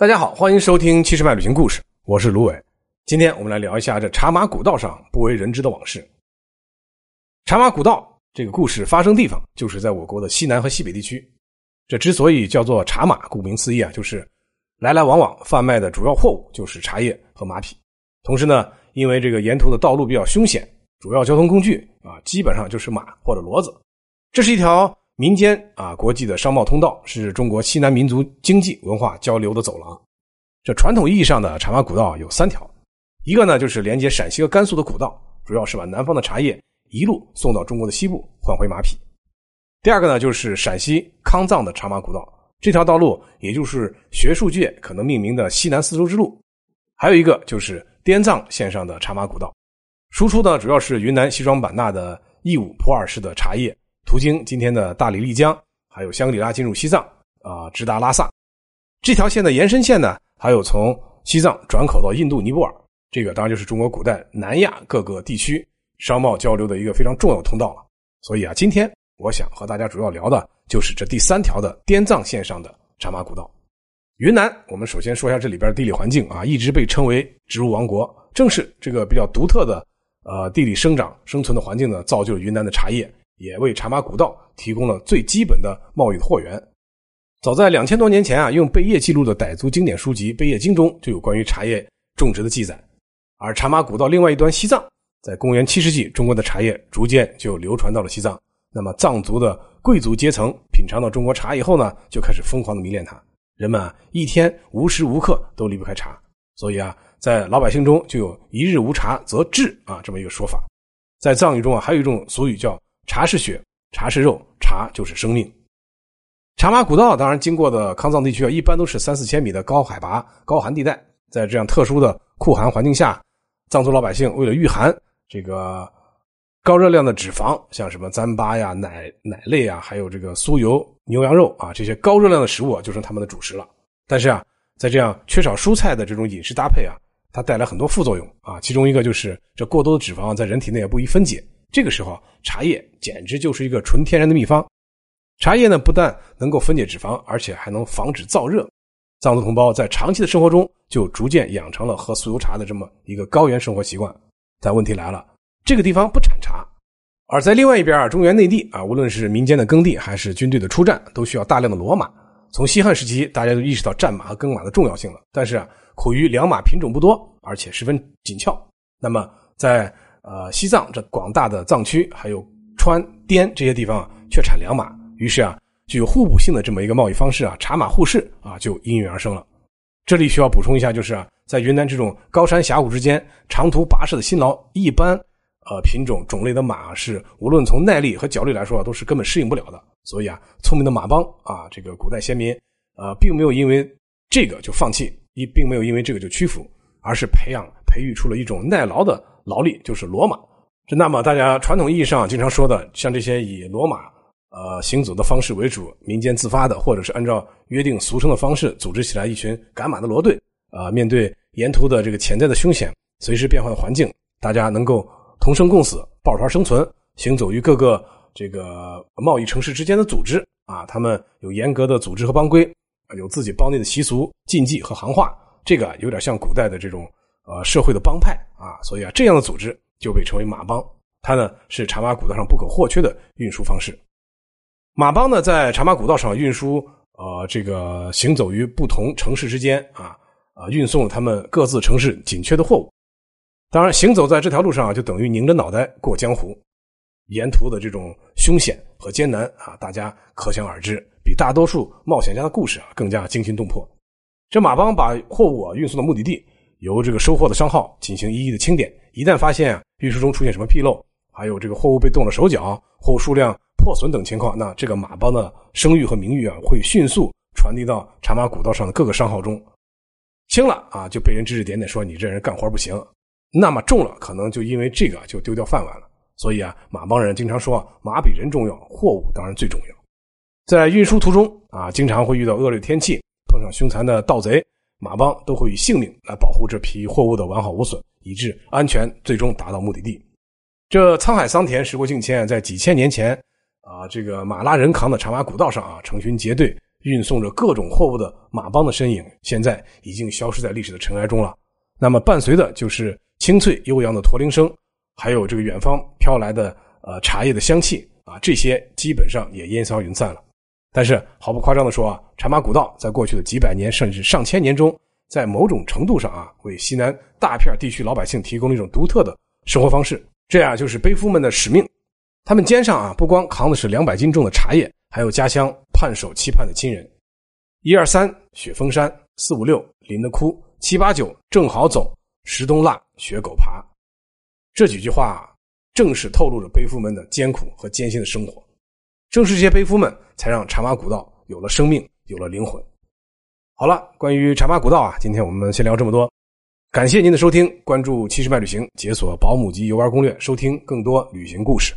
大家好，欢迎收听七十迈旅行故事，我是卢伟。今天我们来聊一下这茶马古道上不为人知的往事。茶马古道这个故事发生地方就是在我国的西南和西北地区。这之所以叫做茶马，顾名思义啊，就是来来往往贩卖的主要货物就是茶叶和马匹。同时呢，因为这个沿途的道路比较凶险，主要交通工具啊，基本上就是马或者骡子。这是一条。民间啊，国际的商贸通道是中国西南民族经济文化交流的走廊。这传统意义上的茶马古道有三条，一个呢就是连接陕西和甘肃的古道，主要是把南方的茶叶一路送到中国的西部换回马匹。第二个呢就是陕西康藏的茶马古道，这条道路也就是学术界可能命名的西南丝绸之路。还有一个就是滇藏线上的茶马古道，输出的主要是云南西双版纳的义乌普洱市的茶叶。途经今天的大理丽江，还有香格里拉进入西藏啊，直达拉萨。这条线的延伸线呢，还有从西藏转口到印度尼泊尔，这个当然就是中国古代南亚各个地区商贸交流的一个非常重要的通道了。所以啊，今天我想和大家主要聊的就是这第三条的滇藏线上的茶马古道。云南，我们首先说一下这里边的地理环境啊，一直被称为植物王国，正是这个比较独特的呃地理生长生存的环境呢，造就了云南的茶叶。也为茶马古道提供了最基本的贸易的货源。早在两千多年前啊，用贝叶记录的傣族经典书籍《贝叶经》中就有关于茶叶种植的记载。而茶马古道另外一端西藏，在公元七世纪，中国的茶叶逐渐就流传到了西藏。那么藏族的贵族阶层品尝到中国茶以后呢，就开始疯狂的迷恋它。人们啊，一天无时无刻都离不开茶，所以啊，在老百姓中就有一日无茶则治啊这么一个说法。在藏语中啊，还有一种俗语叫。茶是血，茶是肉，茶就是生命。茶马古道当然经过的康藏地区啊，一般都是三四千米的高海拔、高寒地带。在这样特殊的酷寒环境下，藏族老百姓为了御寒，这个高热量的脂肪，像什么糌粑呀、奶奶类啊，还有这个酥油、牛羊肉啊，这些高热量的食物啊就成他们的主食了。但是啊，在这样缺少蔬菜的这种饮食搭配啊，它带来很多副作用啊。其中一个就是这过多的脂肪在人体内也不易分解。这个时候，茶叶简直就是一个纯天然的秘方。茶叶呢，不但能够分解脂肪，而且还能防止燥热。藏族同胞在长期的生活中，就逐渐养成了喝酥油茶的这么一个高原生活习惯。但问题来了，这个地方不产茶，而在另外一边啊，中原内地啊，无论是民间的耕地，还是军队的出战，都需要大量的骡马。从西汉时期，大家都意识到战马和耕马的重要性了。但是啊，苦于良马品种不多，而且十分紧俏。那么在呃，西藏这广大的藏区，还有川滇这些地方啊却产良马，于是啊，具有互补性的这么一个贸易方式啊，茶马互市啊，就应运而生了。这里需要补充一下，就是啊，在云南这种高山峡谷之间长途跋涉的辛劳，一般呃品种种类的马是无论从耐力和脚力来说啊，都是根本适应不了的。所以啊，聪明的马帮啊，这个古代先民呃，并没有因为这个就放弃，也并没有因为这个就屈服，而是培养培育出了一种耐劳的。劳力就是骡马，这那么大家传统意义上经常说的，像这些以骡马呃行走的方式为主，民间自发的，或者是按照约定俗成的方式组织起来一群赶马的骡队，啊，面对沿途的这个潜在的凶险、随时变化的环境，大家能够同生共死、抱团生存，行走于各个这个贸易城市之间的组织啊，他们有严格的组织和帮规，有自己邦内的习俗、禁忌和行话，这个有点像古代的这种。呃，社会的帮派啊，所以啊，这样的组织就被称为马帮。它呢是茶马古道上不可或缺的运输方式。马帮呢在茶马古道上运输，呃，这个行走于不同城市之间啊，啊，运送了他们各自城市紧缺的货物。当然，行走在这条路上啊，就等于拧着脑袋过江湖，沿途的这种凶险和艰难啊，大家可想而知，比大多数冒险家的故事啊更加惊心动魄。这马帮把货物啊运送到目的地。由这个收货的商号进行一一的清点，一旦发现运输中出现什么纰漏，还有这个货物被动了手脚，货物数量破损等情况，那这个马帮的声誉和名誉啊，会迅速传递到茶马古道上的各个商号中。轻了啊，就被人指指点点说你这人干活不行；那么重了，可能就因为这个就丢掉饭碗了。所以啊，马帮人经常说马比人重要，货物当然最重要。在运输途中啊，经常会遇到恶劣天气，碰上凶残的盗贼。马帮都会以性命来保护这批货物的完好无损，以致安全最终达到目的地。这沧海桑田，时过境迁，在几千年前啊，这个马拉人扛的茶马古道上啊，成群结队运送着各种货物的马帮的身影，现在已经消失在历史的尘埃中了。那么伴随的就是清脆悠扬的驼铃声，还有这个远方飘来的呃茶叶的香气啊，这些基本上也烟消云散了。但是毫不夸张的说啊，茶马古道在过去的几百年甚至上千年中，在某种程度上啊，为西南大片地区老百姓提供了一种独特的生活方式。这样就是背夫们的使命。他们肩上啊，不光扛的是两百斤重的茶叶，还有家乡盼守期盼的亲人。一二三，雪峰山；四五六，林的哭；七八九，正好走；十冬腊，雪狗爬。这几句话正是透露着背夫们的艰苦和艰辛的生活。正是这些背夫们，才让茶马古道有了生命，有了灵魂。好了，关于茶马古道啊，今天我们先聊这么多。感谢您的收听，关注七十迈旅行，解锁保姆级游玩攻略，收听更多旅行故事。